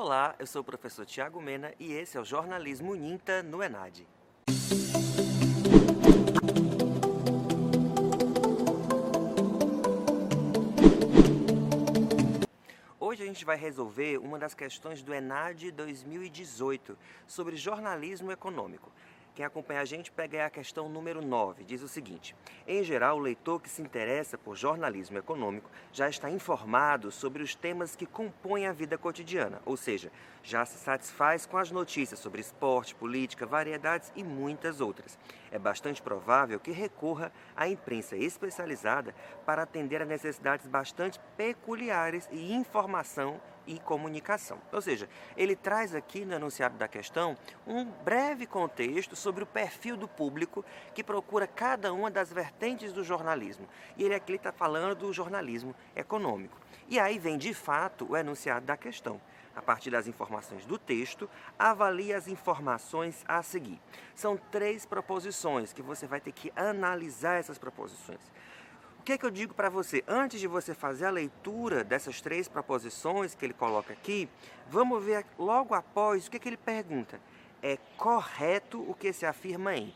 Olá, eu sou o professor Tiago Mena e esse é o Jornalismo Ninta no Enad. Hoje a gente vai resolver uma das questões do Enad 2018 sobre jornalismo econômico. Quem acompanha a gente pega a questão número 9. Diz o seguinte: Em geral, o leitor que se interessa por jornalismo econômico já está informado sobre os temas que compõem a vida cotidiana, ou seja, já se satisfaz com as notícias sobre esporte, política, variedades e muitas outras. É bastante provável que recorra à imprensa especializada para atender a necessidades bastante peculiares e informação e comunicação. Ou seja, ele traz aqui no enunciado da questão um breve contexto sobre o perfil do público que procura cada uma das vertentes do jornalismo. E ele aqui está falando do jornalismo econômico. E aí vem de fato o enunciado da questão. A partir das informações do texto, avalie as informações a seguir. São três proposições que você vai ter que analisar essas proposições que, que eu digo para você? Antes de você fazer a leitura dessas três proposições que ele coloca aqui, vamos ver logo após o que, que ele pergunta. É correto o que se afirma em?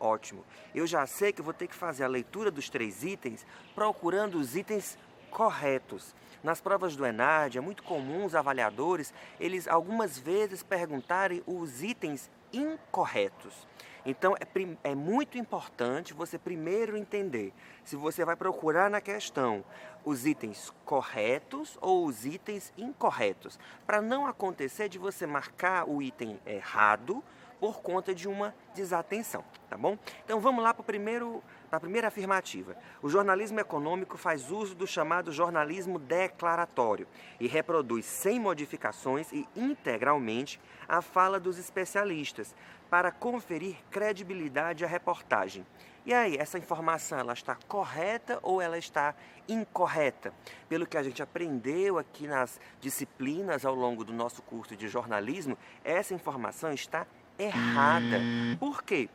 Ótimo. Eu já sei que vou ter que fazer a leitura dos três itens procurando os itens corretos. Nas provas do ENAD é muito comum os avaliadores, eles algumas vezes perguntarem os itens incorretos. Então é, é, muito importante você primeiro entender se você vai procurar na questão os itens corretos ou os itens incorretos, para não acontecer de você marcar o item errado por conta de uma desatenção, tá bom? Então vamos lá para primeiro na primeira afirmativa, o jornalismo econômico faz uso do chamado jornalismo declaratório e reproduz sem modificações e integralmente a fala dos especialistas para conferir credibilidade à reportagem. E aí, essa informação ela está correta ou ela está incorreta? Pelo que a gente aprendeu aqui nas disciplinas ao longo do nosso curso de jornalismo, essa informação está errada. Por quê?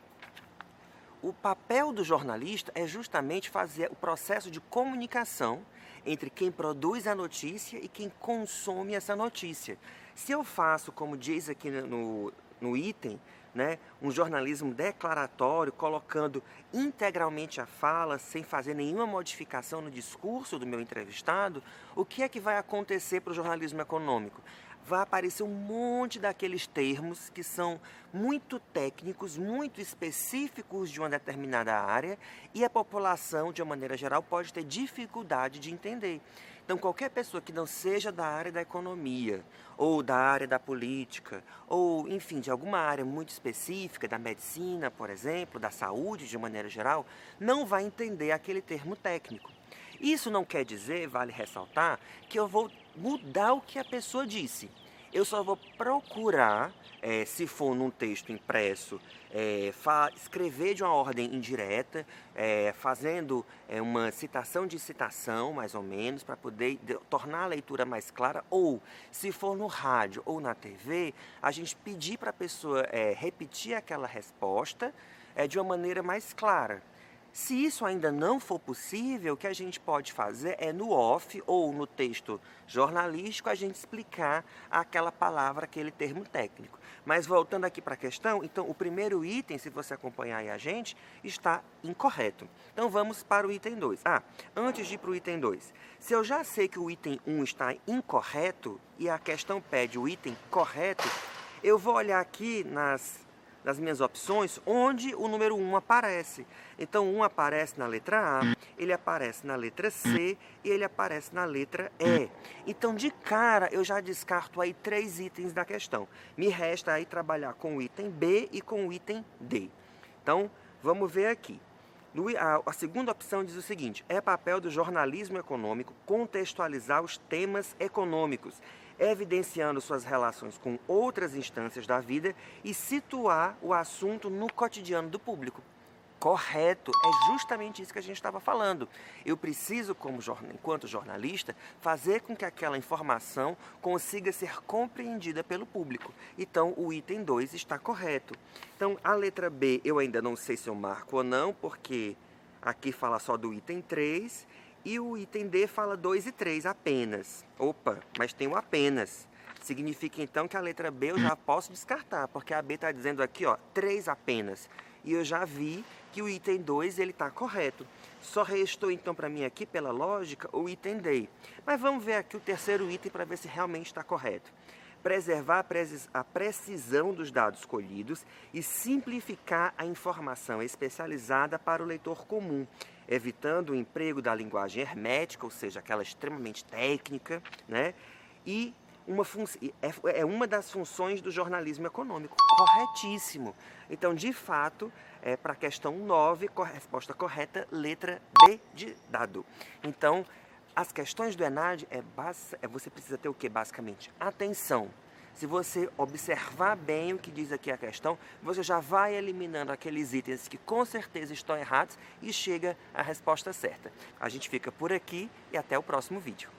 o papel do jornalista é justamente fazer o processo de comunicação entre quem produz a notícia e quem consome essa notícia. Se eu faço, como diz aqui no, no item, né, um jornalismo declaratório, colocando integralmente a fala, sem fazer nenhuma modificação no discurso do meu entrevistado, o que é que vai acontecer para o jornalismo econômico? Vai aparecer um monte daqueles termos que são muito técnicos, muito específicos de uma determinada área e a população, de uma maneira geral, pode ter dificuldade de entender. Então, qualquer pessoa que não seja da área da economia, ou da área da política, ou, enfim, de alguma área muito específica, da medicina, por exemplo, da saúde, de maneira geral, não vai entender aquele termo técnico. Isso não quer dizer, vale ressaltar, que eu vou mudar o que a pessoa disse. Eu só vou procurar, é, se for num texto impresso, é, escrever de uma ordem indireta, é, fazendo uma citação de citação, mais ou menos, para poder tornar a leitura mais clara. Ou, se for no rádio ou na TV, a gente pedir para a pessoa repetir aquela resposta de uma maneira mais clara. Se isso ainda não for possível, o que a gente pode fazer é no off ou no texto jornalístico a gente explicar aquela palavra, aquele termo técnico. Mas voltando aqui para a questão, então o primeiro item, se você acompanhar aí a gente, está incorreto. Então vamos para o item 2. Ah, antes de ir para o item 2, se eu já sei que o item 1 um está incorreto e a questão pede o item correto, eu vou olhar aqui nas nas minhas opções onde o número 1 aparece. Então, 1 aparece na letra A, ele aparece na letra C e ele aparece na letra E. Então, de cara, eu já descarto aí três itens da questão. Me resta aí trabalhar com o item B e com o item D. Então, vamos ver aqui. A segunda opção diz o seguinte: é papel do jornalismo econômico contextualizar os temas econômicos evidenciando suas relações com outras instâncias da vida e situar o assunto no cotidiano do público. Correto, é justamente isso que a gente estava falando. Eu preciso, como enquanto jornalista, fazer com que aquela informação consiga ser compreendida pelo público. Então, o item 2 está correto. Então, a letra B eu ainda não sei se eu marco ou não, porque aqui fala só do item 3 e o item D fala 2 e 3 apenas. Opa, mas tem o apenas. Significa então que a letra B eu já posso descartar, porque a B está dizendo aqui, ó, 3 apenas. E eu já vi que o item 2 ele está correto. Só restou então para mim aqui, pela lógica, o item D. Mas vamos ver aqui o terceiro item para ver se realmente está correto. Preservar a precisão dos dados colhidos e simplificar a informação especializada para o leitor comum, evitando o emprego da linguagem hermética, ou seja, aquela extremamente técnica, né? E uma é, é uma das funções do jornalismo econômico. Corretíssimo. Então, de fato, é, para a questão 9, resposta correta, letra D de dado. Então, as questões do ENAD, é, é você precisa ter o que basicamente? Atenção. Se você observar bem o que diz aqui a questão, você já vai eliminando aqueles itens que com certeza estão errados e chega à resposta certa. A gente fica por aqui e até o próximo vídeo.